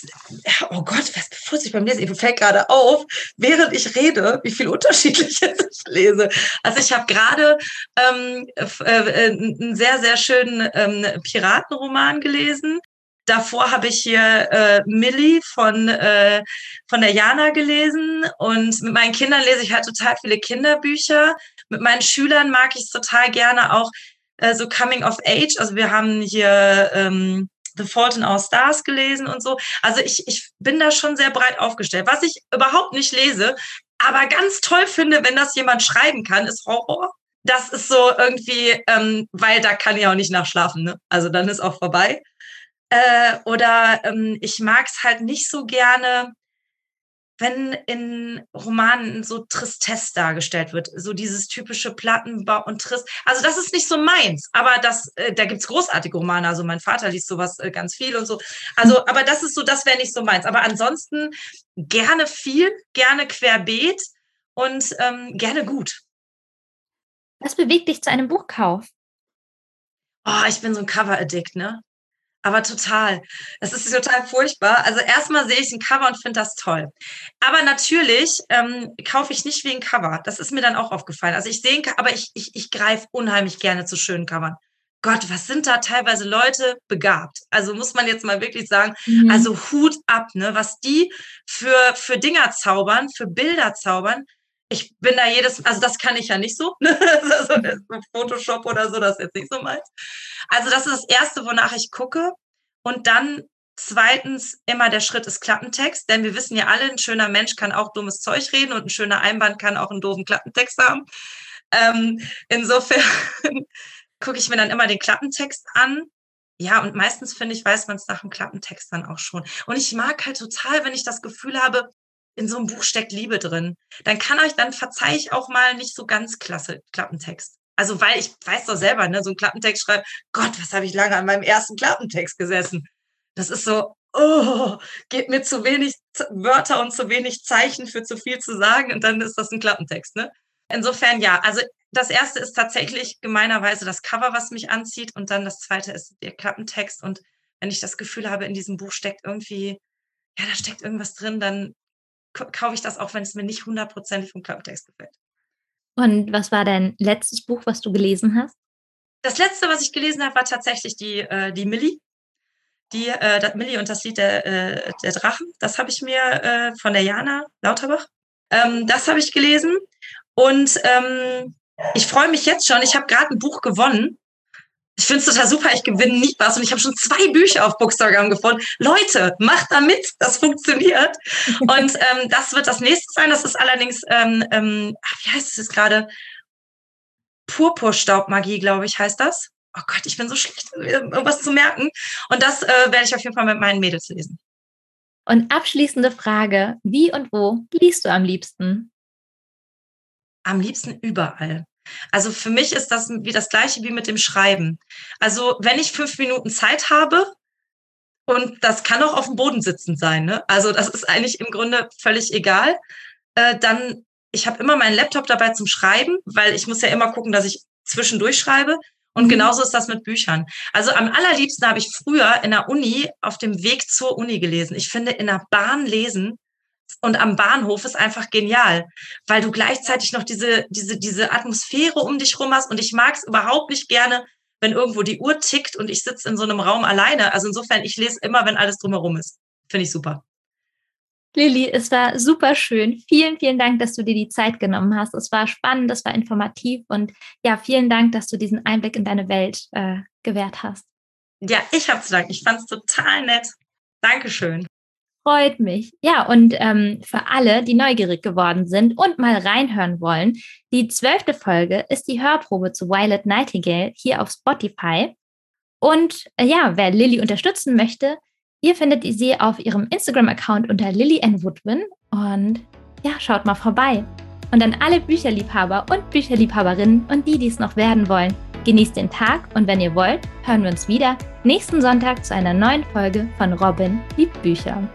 Speaker 2: oh Gott, was bevorzugt ich beim Lesen? Mir fällt gerade auf, während ich rede, wie viel Unterschiedliches ich lese. Also ich habe gerade ähm, äh, äh, einen sehr, sehr schönen ähm, Piratenroman gelesen. Davor habe ich hier äh, Millie von, äh, von der Jana gelesen und mit meinen Kindern lese ich halt total viele Kinderbücher. Mit meinen Schülern mag ich es total gerne auch äh, so Coming of Age. Also wir haben hier ähm, The Fault in Our Stars gelesen und so. Also ich, ich bin da schon sehr breit aufgestellt. Was ich überhaupt nicht lese, aber ganz toll finde, wenn das jemand schreiben kann, ist Horror. Das ist so irgendwie, ähm, weil da kann ich auch nicht nachschlafen. Ne? Also dann ist auch vorbei. Äh, oder ähm, ich mag es halt nicht so gerne. wenn in Romanen so Tristesse dargestellt wird, so dieses typische Plattenbau und Trist. Also das ist nicht so meins, aber das, äh, da gibt's großartige Romane. Also mein Vater liest sowas äh, ganz viel und so. Also, aber das ist so, das wäre nicht so meins. Aber ansonsten gerne viel, gerne querbeet und ähm, gerne gut.
Speaker 1: Was bewegt dich zu einem Buchkauf?
Speaker 2: Oh, ich bin so ein Cover-Addict, ne? Aber total. Es ist total furchtbar. Also erstmal sehe ich ein Cover und finde das toll. Aber natürlich ähm, kaufe ich nicht wegen Cover. Das ist mir dann auch aufgefallen. Also ich sehe, aber ich, ich, ich greife unheimlich gerne zu schönen Covern. Gott, was sind da teilweise Leute begabt? Also muss man jetzt mal wirklich sagen, mhm. also Hut ab, ne? Was die für, für Dinger zaubern, für Bilder zaubern. Ich bin da jedes, also das kann ich ja nicht so. also Photoshop oder so, das ist jetzt nicht so meins. Also das ist das Erste, wonach ich gucke. Und dann zweitens immer der Schritt ist Klappentext, denn wir wissen ja alle, ein schöner Mensch kann auch dummes Zeug reden und ein schöner Einband kann auch einen doofen Klappentext haben. Ähm, insofern gucke ich mir dann immer den Klappentext an. Ja, und meistens finde ich, weiß man es nach dem Klappentext dann auch schon. Und ich mag halt total, wenn ich das Gefühl habe, in so einem Buch steckt Liebe drin. Dann kann euch, dann verzeih ich auch mal nicht so ganz klasse Klappentext. Also, weil ich weiß doch selber, ne, so ein Klappentext schreibt, Gott, was habe ich lange an meinem ersten Klappentext gesessen. Das ist so, oh, geht mir zu wenig Wörter und zu wenig Zeichen für zu viel zu sagen und dann ist das ein Klappentext, ne? Insofern ja, also das erste ist tatsächlich gemeinerweise das Cover, was mich anzieht und dann das zweite ist der Klappentext und wenn ich das Gefühl habe, in diesem Buch steckt irgendwie, ja, da steckt irgendwas drin, dann kaufe ich das auch, wenn es mir nicht hundertprozentig vom Klappentext gefällt.
Speaker 1: Und was war dein letztes Buch, was du gelesen hast?
Speaker 2: Das letzte, was ich gelesen habe, war tatsächlich die, äh, die Millie. Die, äh, das Millie und das Lied der, äh, der Drachen. Das habe ich mir äh, von der Jana Lauterbach. Ähm, das habe ich gelesen. Und ähm, ich freue mich jetzt schon. Ich habe gerade ein Buch gewonnen ich finde es total super, ich gewinne nie was und ich habe schon zwei Bücher auf Bookstagram gefunden. Leute, macht da mit, das funktioniert. und ähm, das wird das nächste sein. Das ist allerdings, ähm, ähm, wie heißt es jetzt gerade? Purpurstaubmagie, glaube ich, heißt das. Oh Gott, ich bin so schlecht, irgendwas zu merken. Und das äh, werde ich auf jeden Fall mit meinen Mädels lesen.
Speaker 1: Und abschließende Frage: Wie und wo liest du am liebsten?
Speaker 2: Am liebsten überall. Also für mich ist das wie das gleiche wie mit dem Schreiben. Also wenn ich fünf Minuten Zeit habe, und das kann auch auf dem Boden sitzen sein, ne? also das ist eigentlich im Grunde völlig egal, äh, dann, ich habe immer meinen Laptop dabei zum Schreiben, weil ich muss ja immer gucken, dass ich zwischendurch schreibe. Und mhm. genauso ist das mit Büchern. Also am allerliebsten habe ich früher in der Uni auf dem Weg zur Uni gelesen. Ich finde, in der Bahn lesen und am Bahnhof ist einfach genial, weil du gleichzeitig noch diese, diese, diese Atmosphäre um dich rum hast. Und ich mag es überhaupt nicht gerne, wenn irgendwo die Uhr tickt und ich sitze in so einem Raum alleine. Also insofern, ich lese immer, wenn alles drumherum ist. Finde ich super.
Speaker 1: Lilly, es war super schön. Vielen, vielen Dank, dass du dir die Zeit genommen hast. Es war spannend, es war informativ und ja, vielen Dank, dass du diesen Einblick in deine Welt äh, gewährt hast.
Speaker 2: Ja, ich habe zu danken. Ich fand es total nett. Dankeschön
Speaker 1: freut mich. Ja, und ähm, für alle, die neugierig geworden sind und mal reinhören wollen, die zwölfte Folge ist die Hörprobe zu Violet Nightingale hier auf Spotify. Und äh, ja, wer Lilly unterstützen möchte, ihr findet sie auf ihrem Instagram-Account unter Lilly N. Woodwin. Und ja, schaut mal vorbei. Und an alle Bücherliebhaber und Bücherliebhaberinnen und die, die es noch werden wollen, genießt den Tag und wenn ihr wollt, hören wir uns wieder nächsten Sonntag zu einer neuen Folge von Robin liebt Bücher.